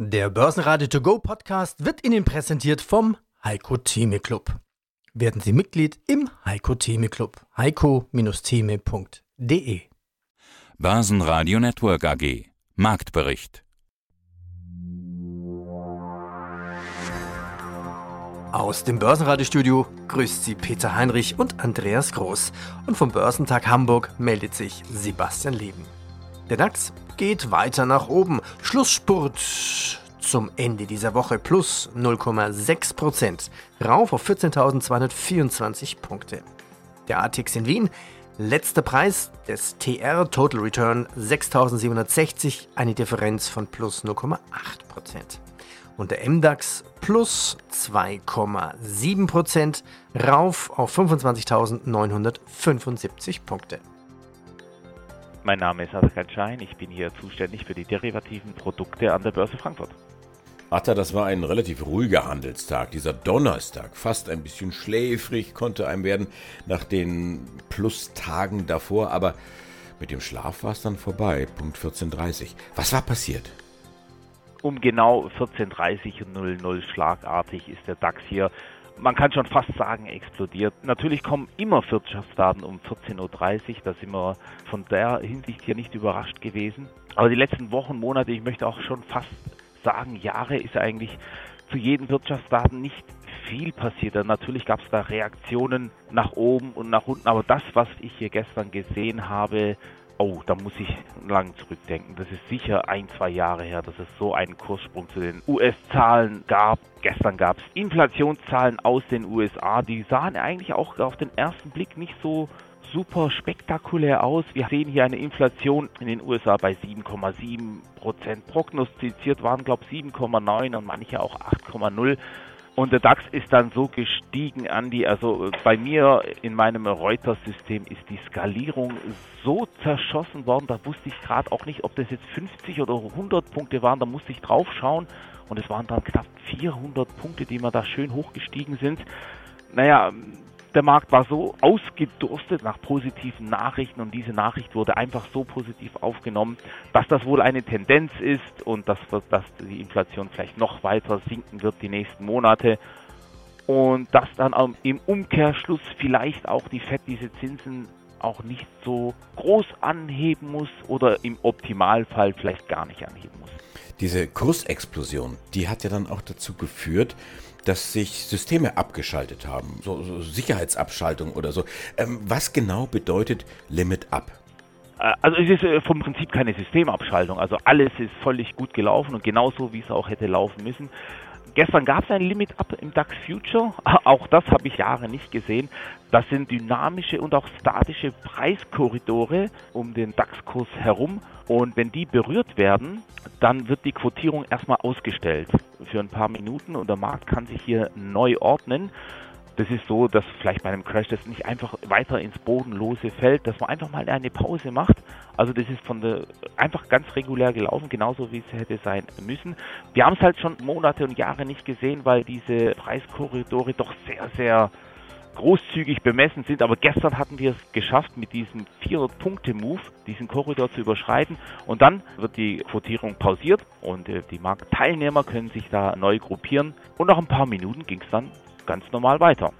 Der Börsenradio To Go Podcast wird Ihnen präsentiert vom Heiko Theme Club. Werden Sie Mitglied im Heiko Theme Club. heiko-theme.de Börsenradio Network AG Marktbericht Aus dem Börsenradiostudio grüßt Sie Peter Heinrich und Andreas Groß. Und vom Börsentag Hamburg meldet sich Sebastian Leben. Der DAX geht weiter nach oben. Schlussspurt zum Ende dieser Woche plus 0,6 Prozent. Rauf auf 14.224 Punkte. Der ATX in Wien, letzter Preis des TR Total Return 6.760, eine Differenz von plus 0,8 Prozent. Und der MDAX plus 2,7 Prozent, rauf auf 25.975 Punkte. Mein Name ist Adrian Schein, ich bin hier zuständig für die derivativen Produkte an der Börse Frankfurt. Atta, das war ein relativ ruhiger Handelstag. Dieser Donnerstag, fast ein bisschen schläfrig konnte einem werden nach den Plustagen davor, aber mit dem Schlaf war es dann vorbei. Punkt 14.30. Was war passiert? Um genau 14.30 und 00 schlagartig ist der DAX hier man kann schon fast sagen, explodiert. Natürlich kommen immer Wirtschaftsdaten um 14.30 Uhr, da sind wir von der Hinsicht hier nicht überrascht gewesen. Aber die letzten Wochen, Monate, ich möchte auch schon fast sagen, Jahre ist eigentlich zu jedem Wirtschaftsdaten nicht viel passiert. Natürlich gab es da Reaktionen nach oben und nach unten, aber das, was ich hier gestern gesehen habe, Oh, da muss ich lang zurückdenken. Das ist sicher ein, zwei Jahre her, dass es so einen Kurssprung zu den US-Zahlen gab. Gestern gab es Inflationszahlen aus den USA. Die sahen eigentlich auch auf den ersten Blick nicht so super spektakulär aus. Wir sehen hier eine Inflation in den USA bei 7,7 Prozent. Prognostiziert waren, glaube ich, 7,9 und manche auch 8,0. Und der DAX ist dann so gestiegen, Andy. Also bei mir in meinem Reuters-System ist die Skalierung so zerschossen worden. Da wusste ich gerade auch nicht, ob das jetzt 50 oder 100 Punkte waren. Da musste ich drauf schauen. Und es waren dann knapp 400 Punkte, die mir da schön hochgestiegen sind. Naja, der Markt war so ausgedurstet nach positiven Nachrichten und diese Nachricht wurde einfach so positiv aufgenommen, dass das wohl eine Tendenz ist und dass, dass die Inflation vielleicht noch weiter sinken wird die nächsten Monate und dass dann im Umkehrschluss vielleicht auch die FED diese Zinsen auch nicht so groß anheben muss oder im Optimalfall vielleicht gar nicht anheben muss. Diese Kursexplosion, die hat ja dann auch dazu geführt, dass sich Systeme abgeschaltet haben, so, so Sicherheitsabschaltung oder so. Ähm, was genau bedeutet Limit Up? Äh, also es ist äh, vom Prinzip keine Systemabschaltung. Also alles ist völlig gut gelaufen und genauso, wie es auch hätte laufen müssen. Gestern gab es ein Limit-Up im DAX Future. Auch das habe ich Jahre nicht gesehen. Das sind dynamische und auch statische Preiskorridore um den DAX-Kurs herum. Und wenn die berührt werden, dann wird die Quotierung erstmal ausgestellt für ein paar Minuten und der Markt kann sich hier neu ordnen. Das ist so, dass vielleicht bei einem Crash das nicht einfach weiter ins Bodenlose fällt, dass man einfach mal eine Pause macht. Also das ist von der einfach ganz regulär gelaufen, genauso wie es hätte sein müssen. Wir haben es halt schon Monate und Jahre nicht gesehen, weil diese Preiskorridore doch sehr, sehr großzügig bemessen sind. Aber gestern hatten wir es geschafft, mit diesem 400-Punkte-Move diesen Korridor zu überschreiten. Und dann wird die Quotierung pausiert und äh, die Marktteilnehmer können sich da neu gruppieren. Und nach ein paar Minuten ging es dann ganz normal weiter.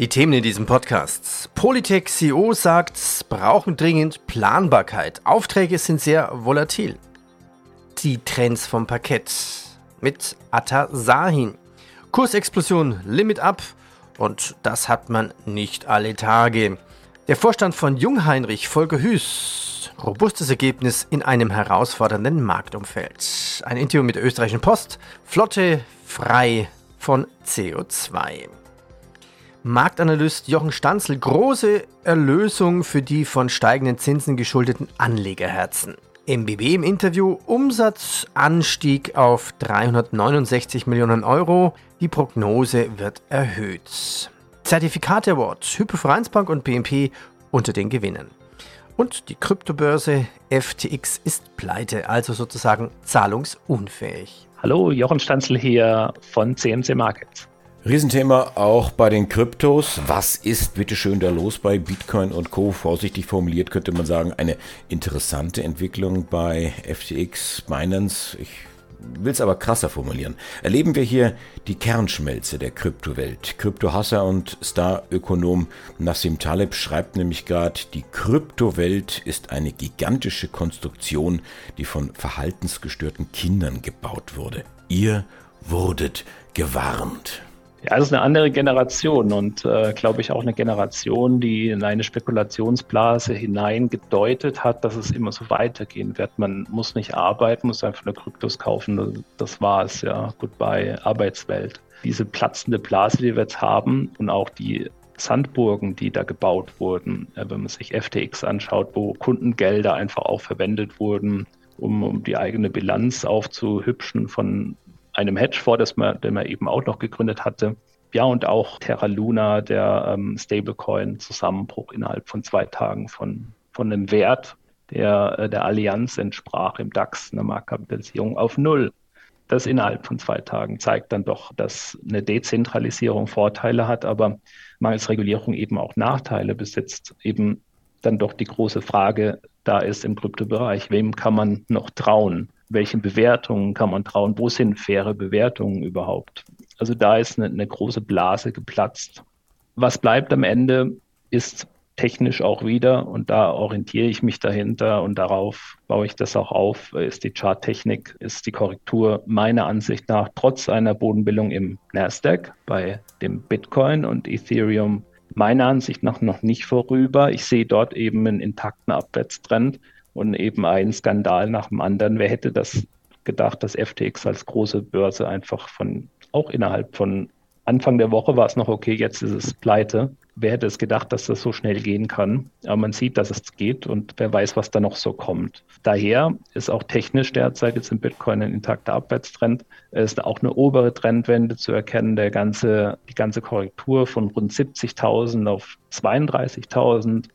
Die Themen in diesem Podcast. Polytech CEO sagt, brauchen dringend Planbarkeit. Aufträge sind sehr volatil. Die Trends vom Parkett mit Atta Sahin. Kursexplosion, Limit Up und das hat man nicht alle Tage. Der Vorstand von Jungheinrich, Volker Hüß, robustes Ergebnis in einem herausfordernden Marktumfeld. Ein Interview mit der österreichischen Post, Flotte frei von CO2. Marktanalyst Jochen Stanzel, große Erlösung für die von steigenden Zinsen geschuldeten Anlegerherzen. MBB im Interview, Umsatzanstieg auf 369 Millionen Euro, die Prognose wird erhöht. Zertifikate Award, Hypovereinsbank und BNP unter den Gewinnen. Und die Kryptobörse FTX ist pleite, also sozusagen zahlungsunfähig. Hallo, Jochen Stanzel hier von CMC Markets. Riesenthema auch bei den Kryptos. Was ist bitte schön da los bei Bitcoin und Co? Vorsichtig formuliert könnte man sagen, eine interessante Entwicklung bei FTX, Binance. Ich will es aber krasser formulieren. Erleben wir hier die Kernschmelze der Kryptowelt. Kryptohasser und Star-Ökonom Nassim Taleb schreibt nämlich gerade, die Kryptowelt ist eine gigantische Konstruktion, die von verhaltensgestörten Kindern gebaut wurde. Ihr wurdet gewarnt. Ja, das ist eine andere Generation und äh, glaube ich auch eine Generation, die in eine Spekulationsblase hineingedeutet hat, dass es immer so weitergehen wird. Man muss nicht arbeiten, muss einfach nur Kryptos kaufen. Das war es, ja. Goodbye, Arbeitswelt. Diese platzende Blase, die wir jetzt haben und auch die Sandburgen, die da gebaut wurden, wenn man sich FTX anschaut, wo Kundengelder einfach auch verwendet wurden, um, um die eigene Bilanz aufzuhübschen von einem Hedgefonds, das man, den man eben auch noch gegründet hatte. Ja, und auch Terra Luna, der ähm, Stablecoin-Zusammenbruch innerhalb von zwei Tagen von, von einem Wert, der äh, der Allianz entsprach im DAX, eine Marktkapitalisierung auf Null. Das innerhalb von zwei Tagen zeigt dann doch, dass eine Dezentralisierung Vorteile hat, aber mangels Regulierung eben auch Nachteile besitzt. Eben dann doch die große Frage da ist im Kryptobereich, wem kann man noch trauen? Welchen Bewertungen kann man trauen, wo sind faire Bewertungen überhaupt. Also da ist eine, eine große Blase geplatzt. Was bleibt am Ende, ist technisch auch wieder und da orientiere ich mich dahinter und darauf baue ich das auch auf, ist die Charttechnik, ist die Korrektur meiner Ansicht nach trotz einer Bodenbildung im Nasdaq bei dem Bitcoin und Ethereum meiner Ansicht nach noch nicht vorüber. Ich sehe dort eben einen intakten Abwärtstrend und eben ein Skandal nach dem anderen. Wer hätte das gedacht, dass FTX als große Börse einfach von, auch innerhalb von Anfang der Woche war es noch okay, jetzt ist es pleite. Wer hätte es gedacht, dass das so schnell gehen kann? Aber man sieht, dass es geht und wer weiß, was da noch so kommt. Daher ist auch technisch derzeit jetzt im Bitcoin ein intakter Abwärtstrend. Es ist auch eine obere Trendwende zu erkennen. Der ganze, die ganze Korrektur von rund 70.000 auf 32.000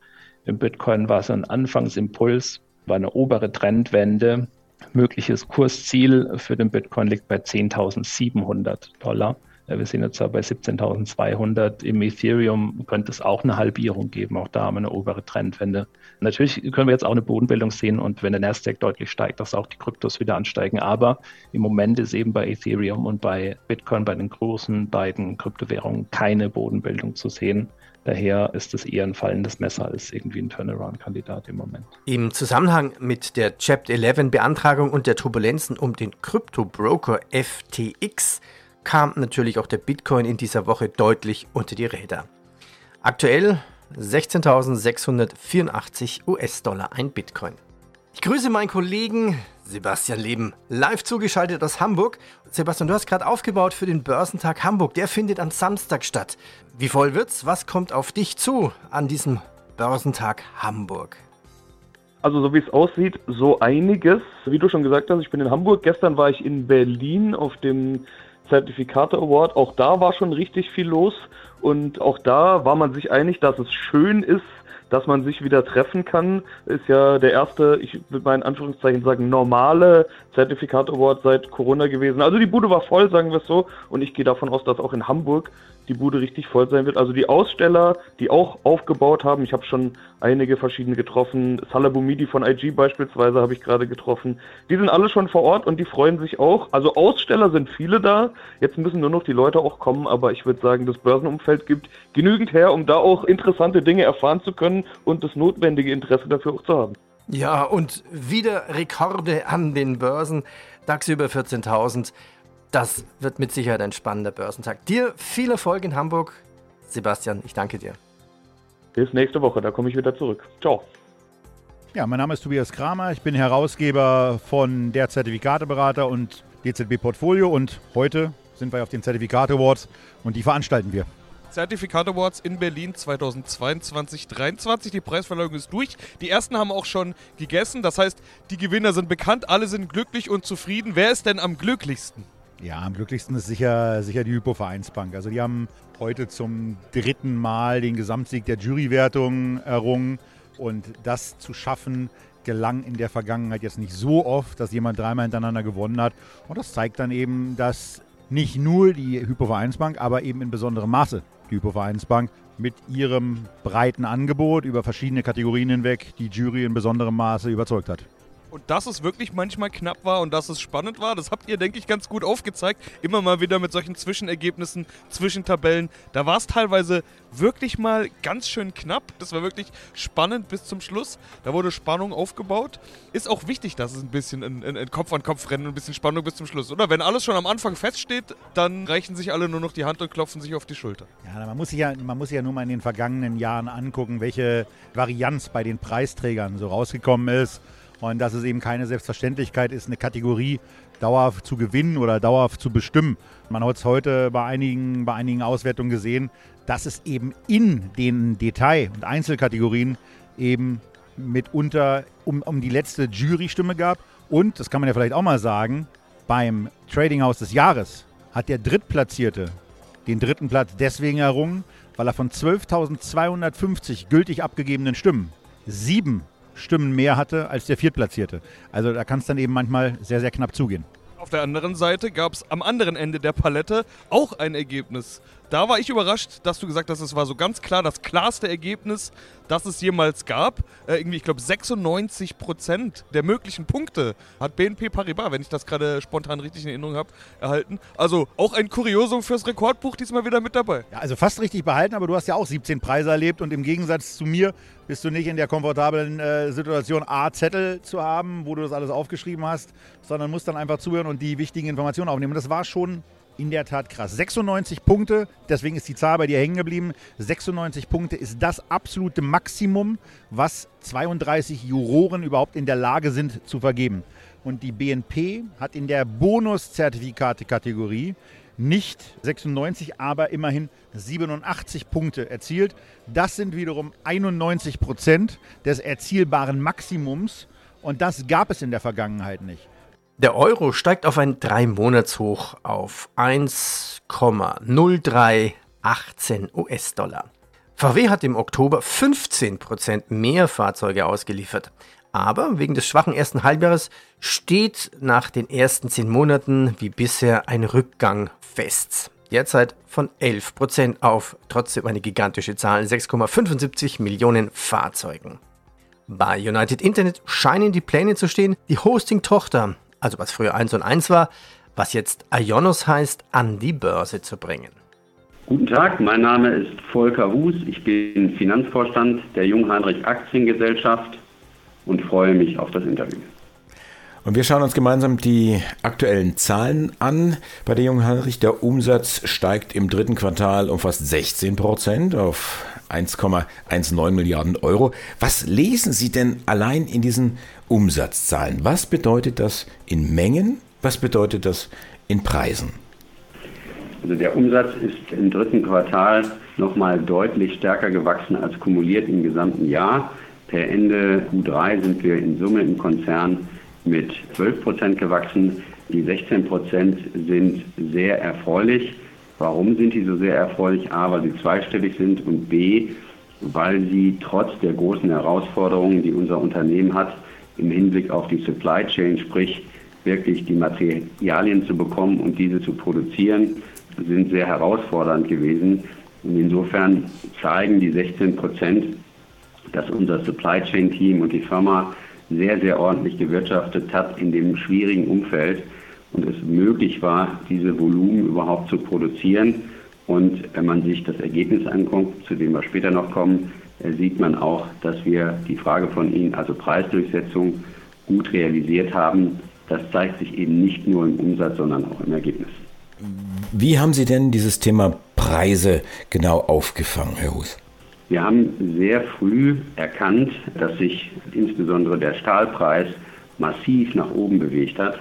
im Bitcoin war so ein Anfangsimpuls war eine obere Trendwende. Mögliches Kursziel für den Bitcoin liegt bei 10.700 Dollar. Wir sind jetzt bei 17.200. Im Ethereum könnte es auch eine Halbierung geben. Auch da haben wir eine obere Trendwende. Natürlich können wir jetzt auch eine Bodenbildung sehen und wenn der Nasdaq deutlich steigt, dass auch die Kryptos wieder ansteigen. Aber im Moment ist eben bei Ethereum und bei Bitcoin, bei den großen beiden Kryptowährungen, keine Bodenbildung zu sehen. Daher ist es eher ein fallendes Messer als irgendwie ein Turnaround-Kandidat im Moment. Im Zusammenhang mit der Chapter 11 Beantragung und der Turbulenzen um den Krypto-Broker FTX kam natürlich auch der Bitcoin in dieser Woche deutlich unter die Räder. Aktuell 16.684 US-Dollar ein Bitcoin. Ich grüße meinen Kollegen Sebastian Leben, live zugeschaltet aus Hamburg. Sebastian, du hast gerade aufgebaut für den Börsentag Hamburg. Der findet am Samstag statt. Wie voll wird's? Was kommt auf dich zu an diesem Börsentag Hamburg? Also so wie es aussieht, so einiges. Wie du schon gesagt hast, ich bin in Hamburg. Gestern war ich in Berlin auf dem Zertifikate Award. Auch da war schon richtig viel los. Und auch da war man sich einig, dass es schön ist, dass man sich wieder treffen kann, ist ja der erste, ich würde mal in Anführungszeichen sagen, normale Zertifikat Award seit Corona gewesen. Also die Bude war voll, sagen wir es so. Und ich gehe davon aus, dass auch in Hamburg die Bude richtig voll sein wird. Also die Aussteller, die auch aufgebaut haben, ich habe schon einige verschiedene getroffen, Salabumidi von IG beispielsweise habe ich gerade getroffen, die sind alle schon vor Ort und die freuen sich auch. Also Aussteller sind viele da, jetzt müssen nur noch die Leute auch kommen, aber ich würde sagen, das Börsenumfeld gibt genügend her, um da auch interessante Dinge erfahren zu können und das notwendige Interesse dafür auch zu haben. Ja, und wieder Rekorde an den Börsen. DAX über 14.000. Das wird mit Sicherheit ein spannender Börsentag. Dir viel Erfolg in Hamburg. Sebastian, ich danke dir. Bis nächste Woche, da komme ich wieder zurück. Ciao. Ja, mein Name ist Tobias Kramer. Ich bin Herausgeber von der Zertifikateberater und DZB Portfolio und heute sind wir auf den Zertifikate Awards und die veranstalten wir. Zertifikat Awards in Berlin 2022-23. Die Preisverleihung ist durch. Die ersten haben auch schon gegessen. Das heißt, die Gewinner sind bekannt. Alle sind glücklich und zufrieden. Wer ist denn am glücklichsten? Ja, am glücklichsten ist sicher, sicher die Hypo-Vereinsbank. Also die haben heute zum dritten Mal den Gesamtsieg der Jurywertung errungen. Und das zu schaffen, gelang in der Vergangenheit jetzt nicht so oft, dass jemand dreimal hintereinander gewonnen hat. Und das zeigt dann eben, dass nicht nur die Hypo-Vereinsbank, aber eben in besonderem Maße die Hypo-Vereinsbank mit ihrem breiten Angebot über verschiedene Kategorien hinweg die Jury in besonderem Maße überzeugt hat. Und dass es wirklich manchmal knapp war und dass es spannend war, das habt ihr, denke ich, ganz gut aufgezeigt. Immer mal wieder mit solchen Zwischenergebnissen, Zwischentabellen. Da war es teilweise wirklich mal ganz schön knapp. Das war wirklich spannend bis zum Schluss. Da wurde Spannung aufgebaut. Ist auch wichtig, dass es ein bisschen ein, Kopf-an-Kopf-Rennen und ein bisschen Spannung bis zum Schluss, oder? Wenn alles schon am Anfang feststeht, dann reichen sich alle nur noch die Hand und klopfen sich auf die Schulter. Ja, man muss sich ja, man muss sich ja nur mal in den vergangenen Jahren angucken, welche Varianz bei den Preisträgern so rausgekommen ist und dass es eben keine Selbstverständlichkeit ist, eine Kategorie dauerhaft zu gewinnen oder dauerhaft zu bestimmen. Man hat es heute bei einigen, bei einigen Auswertungen gesehen, dass es eben in den Detail- und Einzelkategorien eben mitunter um, um die letzte Jurystimme gab. Und, das kann man ja vielleicht auch mal sagen, beim Trading House des Jahres hat der Drittplatzierte den dritten Platz deswegen errungen, weil er von 12.250 gültig abgegebenen Stimmen sieben Stimmen mehr hatte als der Viertplatzierte. Also da kann es dann eben manchmal sehr, sehr knapp zugehen. Auf der anderen Seite gab es am anderen Ende der Palette auch ein Ergebnis. Da war ich überrascht, dass du gesagt hast, es war so ganz klar das klarste Ergebnis, das es jemals gab. Äh, irgendwie, ich glaube, 96 Prozent der möglichen Punkte hat BNP Paribas, wenn ich das gerade spontan richtig in Erinnerung habe, erhalten. Also auch ein Kuriosum fürs Rekordbuch diesmal wieder mit dabei. Ja, also fast richtig behalten, aber du hast ja auch 17 Preise erlebt und im Gegensatz zu mir bist du nicht in der komfortablen äh, Situation, A, Zettel zu haben, wo du das alles aufgeschrieben hast, sondern musst dann einfach zuhören und die wichtigen Informationen aufnehmen. Das war schon in der Tat krass. 96 Punkte, deswegen ist die Zahl bei dir hängen geblieben. 96 Punkte ist das absolute Maximum, was 32 Juroren überhaupt in der Lage sind zu vergeben. Und die BNP hat in der Bonuszertifikate-Kategorie nicht 96, aber immerhin 87 Punkte erzielt. Das sind wiederum 91 Prozent des erzielbaren Maximums und das gab es in der Vergangenheit nicht. Der Euro steigt auf ein Drei-Monats-Hoch auf 1,0318 US-Dollar. VW hat im Oktober 15% mehr Fahrzeuge ausgeliefert. Aber wegen des schwachen ersten Halbjahres steht nach den ersten zehn Monaten wie bisher ein Rückgang fest. Derzeit von 11% auf trotzdem eine gigantische Zahl, 6,75 Millionen Fahrzeugen. Bei United Internet scheinen die Pläne zu stehen, die Hosting-Tochter also was früher 1 und 1 war, was jetzt Ionos heißt, an die Börse zu bringen. Guten Tag, mein Name ist Volker Hus. Ich bin Finanzvorstand der Jungheinrich Aktiengesellschaft und freue mich auf das Interview. Und wir schauen uns gemeinsam die aktuellen Zahlen an. Bei der Jungheinrich, der Umsatz steigt im dritten Quartal um fast 16 Prozent auf 1,19 Milliarden Euro. Was lesen Sie denn allein in diesen Umsatzzahlen? Was bedeutet das in Mengen? Was bedeutet das in Preisen? Also der Umsatz ist im dritten Quartal nochmal deutlich stärker gewachsen als kumuliert im gesamten Jahr. Per Ende Q3 sind wir in Summe im Konzern mit 12 Prozent gewachsen. Die 16 Prozent sind sehr erfreulich. Warum sind die so sehr erfreulich? A, weil sie zweistellig sind und B, weil sie trotz der großen Herausforderungen, die unser Unternehmen hat, im Hinblick auf die Supply Chain, sprich wirklich die Materialien zu bekommen und diese zu produzieren, sind sehr herausfordernd gewesen. Und insofern zeigen die 16 Prozent, dass unser Supply Chain Team und die Firma sehr, sehr ordentlich gewirtschaftet hat in dem schwierigen Umfeld und es möglich war, diese Volumen überhaupt zu produzieren. Und wenn man sich das Ergebnis anguckt, zu dem wir später noch kommen, äh, sieht man auch, dass wir die Frage von Ihnen, also Preisdurchsetzung, gut realisiert haben. Das zeigt sich eben nicht nur im Umsatz, sondern auch im Ergebnis. Wie haben Sie denn dieses Thema Preise genau aufgefangen, Herr Hus? Wir haben sehr früh erkannt, dass sich insbesondere der Stahlpreis massiv nach oben bewegt hat.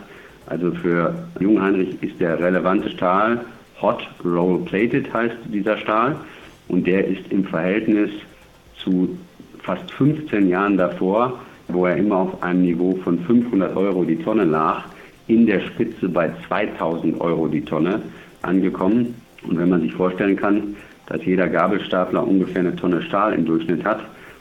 Also für Jungheinrich ist der relevante Stahl Hot Roll Plated heißt dieser Stahl und der ist im Verhältnis zu fast 15 Jahren davor, wo er immer auf einem Niveau von 500 Euro die Tonne lag, in der Spitze bei 2000 Euro die Tonne angekommen. Und wenn man sich vorstellen kann, dass jeder Gabelstapler ungefähr eine Tonne Stahl im Durchschnitt hat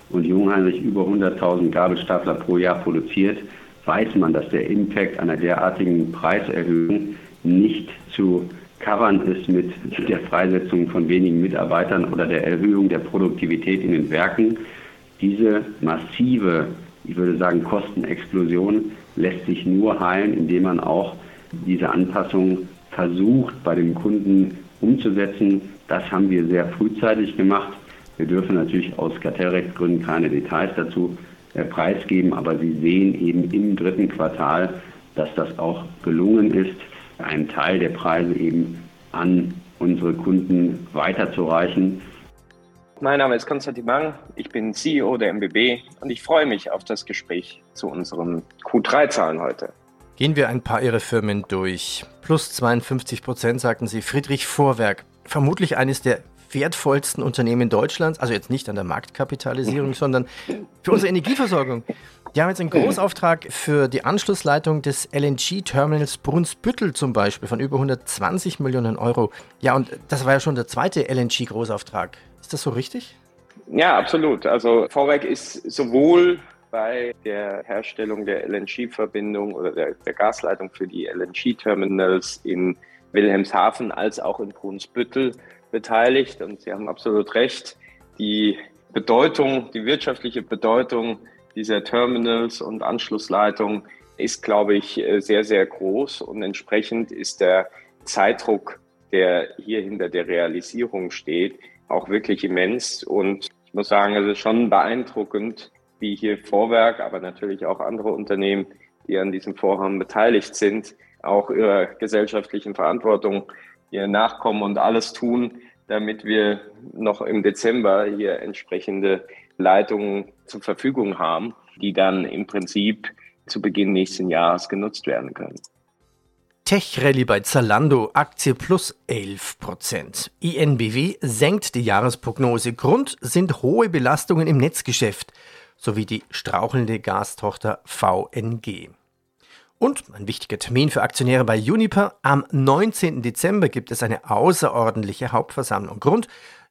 und Jungheinrich über 100.000 Gabelstapler pro Jahr produziert, weiß man, dass der Impact einer derartigen Preiserhöhung nicht zu covern ist mit der Freisetzung von wenigen Mitarbeitern oder der Erhöhung der Produktivität in den Werken. Diese massive ich würde sagen, Kostenexplosion lässt sich nur heilen, indem man auch diese Anpassung versucht, bei dem Kunden umzusetzen. Das haben wir sehr frühzeitig gemacht. Wir dürfen natürlich aus Kartellrechtsgründen keine Details dazu preisgeben, aber Sie sehen eben im dritten Quartal, dass das auch gelungen ist, einen Teil der Preise eben an unsere Kunden weiterzureichen. Mein Name ist Konstantin Mang, ich bin CEO der MBB und ich freue mich auf das Gespräch zu unseren Q3-Zahlen heute. Gehen wir ein paar Ihrer Firmen durch. Plus 52 Prozent, sagten Sie. Friedrich Vorwerk, vermutlich eines der wertvollsten Unternehmen Deutschlands, also jetzt nicht an der Marktkapitalisierung, sondern für unsere Energieversorgung. Die haben jetzt einen Großauftrag für die Anschlussleitung des LNG-Terminals Brunsbüttel zum Beispiel von über 120 Millionen Euro. Ja, und das war ja schon der zweite LNG-Großauftrag. Ist das so richtig? Ja, absolut. Also Vorwerk ist sowohl bei der Herstellung der LNG-Verbindung oder der, der, Gasleitung für die LNG-Terminals in Wilhelmshaven als auch in Brunsbüttel beteiligt. Und Sie haben absolut recht, die Bedeutung, die wirtschaftliche Bedeutung dieser Terminals und Anschlussleitungen ist, glaube ich, sehr, sehr groß. Und entsprechend ist der Zeitdruck, der hier hinter der Realisierung steht, auch wirklich immens. Und ich muss sagen, es ist schon beeindruckend, wie hier Vorwerk, aber natürlich auch andere Unternehmen, die an diesem Vorhaben beteiligt sind, auch ihrer gesellschaftlichen Verantwortung hier nachkommen und alles tun, damit wir noch im Dezember hier entsprechende Leitungen zur Verfügung haben, die dann im Prinzip zu Beginn nächsten Jahres genutzt werden können. Tech-Rallye bei Zalando, Aktie plus 11%. INBW senkt die Jahresprognose. Grund sind hohe Belastungen im Netzgeschäft sowie die strauchelnde Gastochter VNG. Und ein wichtiger Termin für Aktionäre bei Uniper. Am 19. Dezember gibt es eine außerordentliche Hauptversammlung. Grund,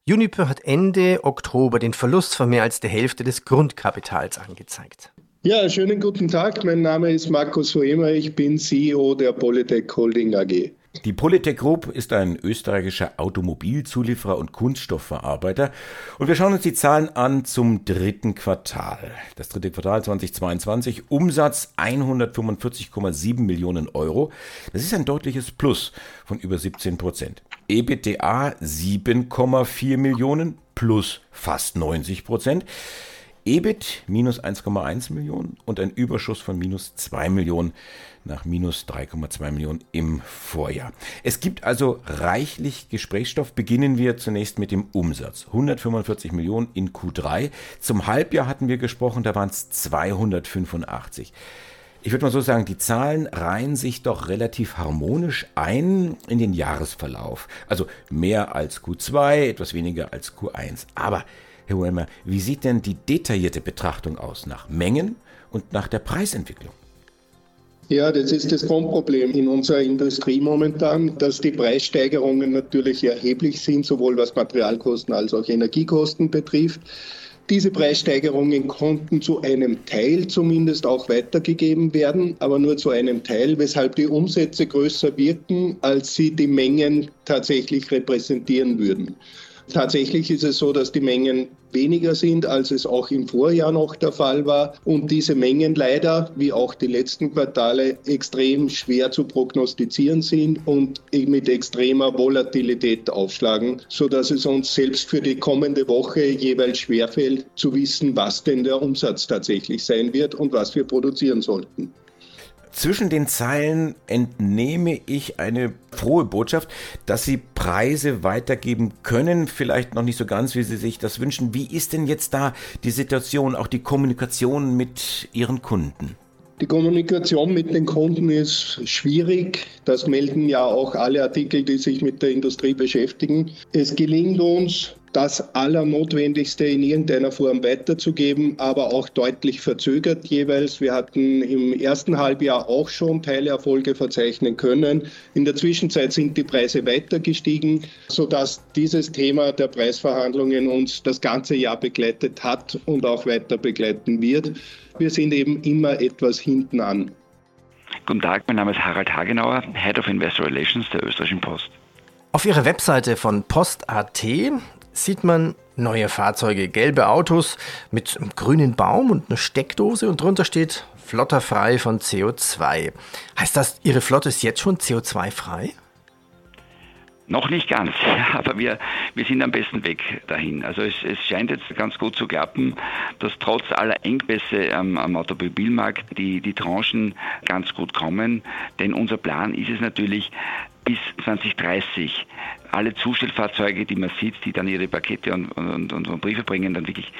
Uniper hat Ende Oktober den Verlust von mehr als der Hälfte des Grundkapitals angezeigt. Ja, schönen guten Tag. Mein Name ist Markus Hoemer. Ich bin CEO der Polytech Holding AG. Die Polytech Group ist ein österreichischer Automobilzulieferer und Kunststoffverarbeiter. Und wir schauen uns die Zahlen an zum dritten Quartal. Das dritte Quartal 2022, Umsatz 145,7 Millionen Euro. Das ist ein deutliches Plus von über 17 Prozent. EBITDA 7,4 Millionen plus fast 90 Prozent. EBIT minus 1,1 Millionen und ein Überschuss von minus 2 Millionen nach minus 3,2 Millionen im Vorjahr. Es gibt also reichlich Gesprächsstoff. Beginnen wir zunächst mit dem Umsatz. 145 Millionen in Q3. Zum Halbjahr hatten wir gesprochen, da waren es 285. Ich würde mal so sagen, die Zahlen reihen sich doch relativ harmonisch ein in den Jahresverlauf. Also mehr als Q2, etwas weniger als Q1. Aber Herr Wemmer, wie sieht denn die detaillierte Betrachtung aus nach Mengen und nach der Preisentwicklung? Ja, das ist das Grundproblem in unserer Industrie momentan, dass die Preissteigerungen natürlich erheblich sind, sowohl was Materialkosten als auch Energiekosten betrifft. Diese Preissteigerungen konnten zu einem Teil zumindest auch weitergegeben werden, aber nur zu einem Teil, weshalb die Umsätze größer wirken, als sie die Mengen tatsächlich repräsentieren würden. Tatsächlich ist es so, dass die Mengen weniger sind, als es auch im Vorjahr noch der Fall war. Und diese Mengen leider, wie auch die letzten Quartale, extrem schwer zu prognostizieren sind und mit extremer Volatilität aufschlagen, sodass es uns selbst für die kommende Woche jeweils schwerfällt zu wissen, was denn der Umsatz tatsächlich sein wird und was wir produzieren sollten. Zwischen den Zeilen entnehme ich eine frohe Botschaft, dass Sie Preise weitergeben können, vielleicht noch nicht so ganz, wie Sie sich das wünschen. Wie ist denn jetzt da die Situation, auch die Kommunikation mit Ihren Kunden? Die Kommunikation mit den Kunden ist schwierig. Das melden ja auch alle Artikel, die sich mit der Industrie beschäftigen. Es gelingt uns, das Allernotwendigste in irgendeiner Form weiterzugeben, aber auch deutlich verzögert jeweils. Wir hatten im ersten Halbjahr auch schon Teilerfolge verzeichnen können. In der Zwischenzeit sind die Preise weiter gestiegen, sodass dieses Thema der Preisverhandlungen uns das ganze Jahr begleitet hat und auch weiter begleiten wird. Wir sind eben immer etwas hinten an. Guten Tag, mein Name ist Harald Hagenauer, Head of Investor Relations der Österreichischen Post. Auf Ihrer Webseite von Post.at sieht man Neue Fahrzeuge, gelbe Autos mit einem grünen Baum und einer Steckdose und drunter steht flotterfrei von CO2. Heißt das, Ihre Flotte ist jetzt schon CO2-frei? Noch nicht ganz, aber wir, wir sind am besten Weg dahin. Also es, es scheint jetzt ganz gut zu klappen, dass trotz aller Engpässe am, am Automobilmarkt die, die Tranchen ganz gut kommen. Denn unser Plan ist es natürlich, bis 2030 alle Zustellfahrzeuge, die man sieht, die dann ihre Pakete und, und, und Briefe bringen, dann wirklich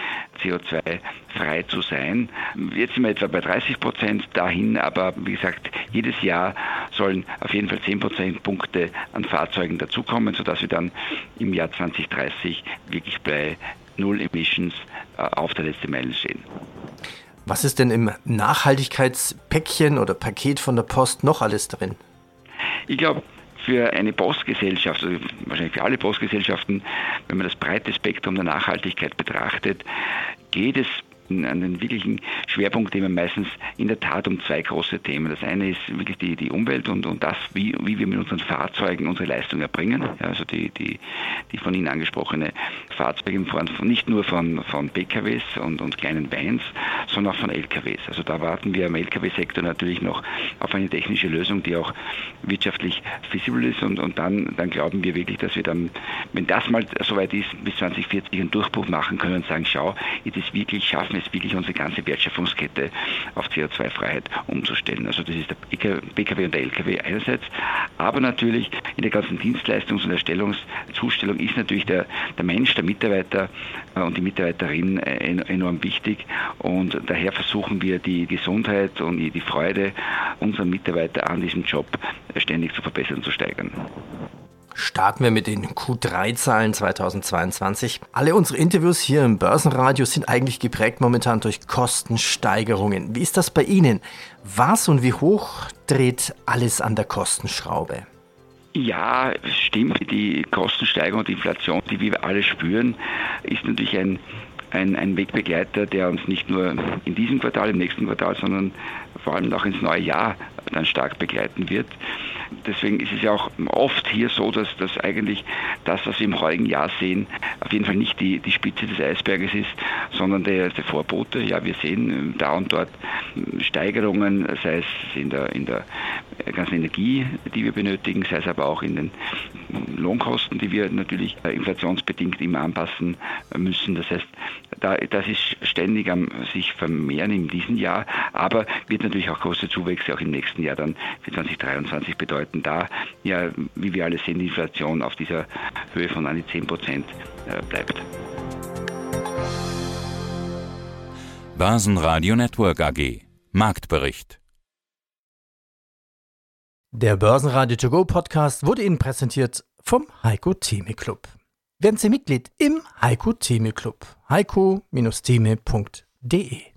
CO2-frei zu sein. Jetzt sind wir etwa bei 30 Prozent dahin, aber wie gesagt, jedes Jahr sollen auf jeden Fall 10 Prozentpunkte an Fahrzeugen dazukommen, sodass wir dann im Jahr 2030 wirklich bei Null Emissions äh, auf der letzten Meile stehen. Was ist denn im Nachhaltigkeitspäckchen oder Paket von der Post noch alles drin? Ich glaube, für eine Postgesellschaft, also wahrscheinlich für alle Postgesellschaften, wenn man das breite Spektrum der Nachhaltigkeit betrachtet, geht es an den wirklichen Schwerpunkt nehmen meistens in der Tat um zwei große Themen. Das eine ist wirklich die, die Umwelt und, und das, wie, wie wir mit unseren Fahrzeugen unsere Leistung erbringen. Also die, die, die von Ihnen angesprochene Fahrzeuge von, nicht nur von, von PKWs und, und kleinen Vans, sondern auch von LKWs. Also da warten wir am LKW-Sektor natürlich noch auf eine technische Lösung, die auch wirtschaftlich feasible ist und, und dann, dann glauben wir wirklich, dass wir dann, wenn das mal soweit ist, bis 2040 einen Durchbruch machen können und sagen, schau, jetzt ist wirklich, schaffen es wirklich unsere ganze Wertschöpfungskette auf CO2-Freiheit umzustellen. Also das ist der PKW und der LKW einerseits, aber natürlich in der ganzen Dienstleistungs- und Erstellungszustellung ist natürlich der, der Mensch, der Mitarbeiter äh, und die Mitarbeiterin äh, enorm wichtig und daher versuchen wir die Gesundheit und die Freude unserer Mitarbeiter an diesem Job ständig zu verbessern zu steigern. Starten wir mit den Q3-Zahlen 2022. Alle unsere Interviews hier im Börsenradio sind eigentlich geprägt momentan durch Kostensteigerungen. Wie ist das bei Ihnen? Was und wie hoch dreht alles an der Kostenschraube? Ja, stimmt. Die Kostensteigerung und die Inflation, die wir alle spüren, ist natürlich ein, ein, ein Wegbegleiter, der uns nicht nur in diesem Quartal, im nächsten Quartal, sondern vor allem auch ins neue Jahr dann stark begleiten wird. Deswegen ist es ja auch oft hier so, dass das eigentlich das, was wir im heutigen Jahr sehen, auf jeden Fall nicht die, die Spitze des Eisberges ist, sondern der, der Vorbote. Ja, wir sehen ähm, da und dort ähm, Steigerungen, sei es in der, in der ganzen Energie, die wir benötigen, sei es aber auch in den Lohnkosten, die wir natürlich äh, inflationsbedingt immer anpassen äh, müssen. Das heißt, da, das ist ständig am sich vermehren in diesem Jahr, aber wird natürlich auch große Zuwächse auch im nächsten Jahr dann für 2023 bedeuten. Da ja, wie wir alle sehen, die Inflation auf dieser Höhe von an die 10 Prozent äh, bleibt. Börsenradio Network AG Marktbericht Der Börsenradio To Go Podcast wurde Ihnen präsentiert vom Heiko Theme Club. Werden Sie Mitglied im Heiko Theme Club. heiko-theme.de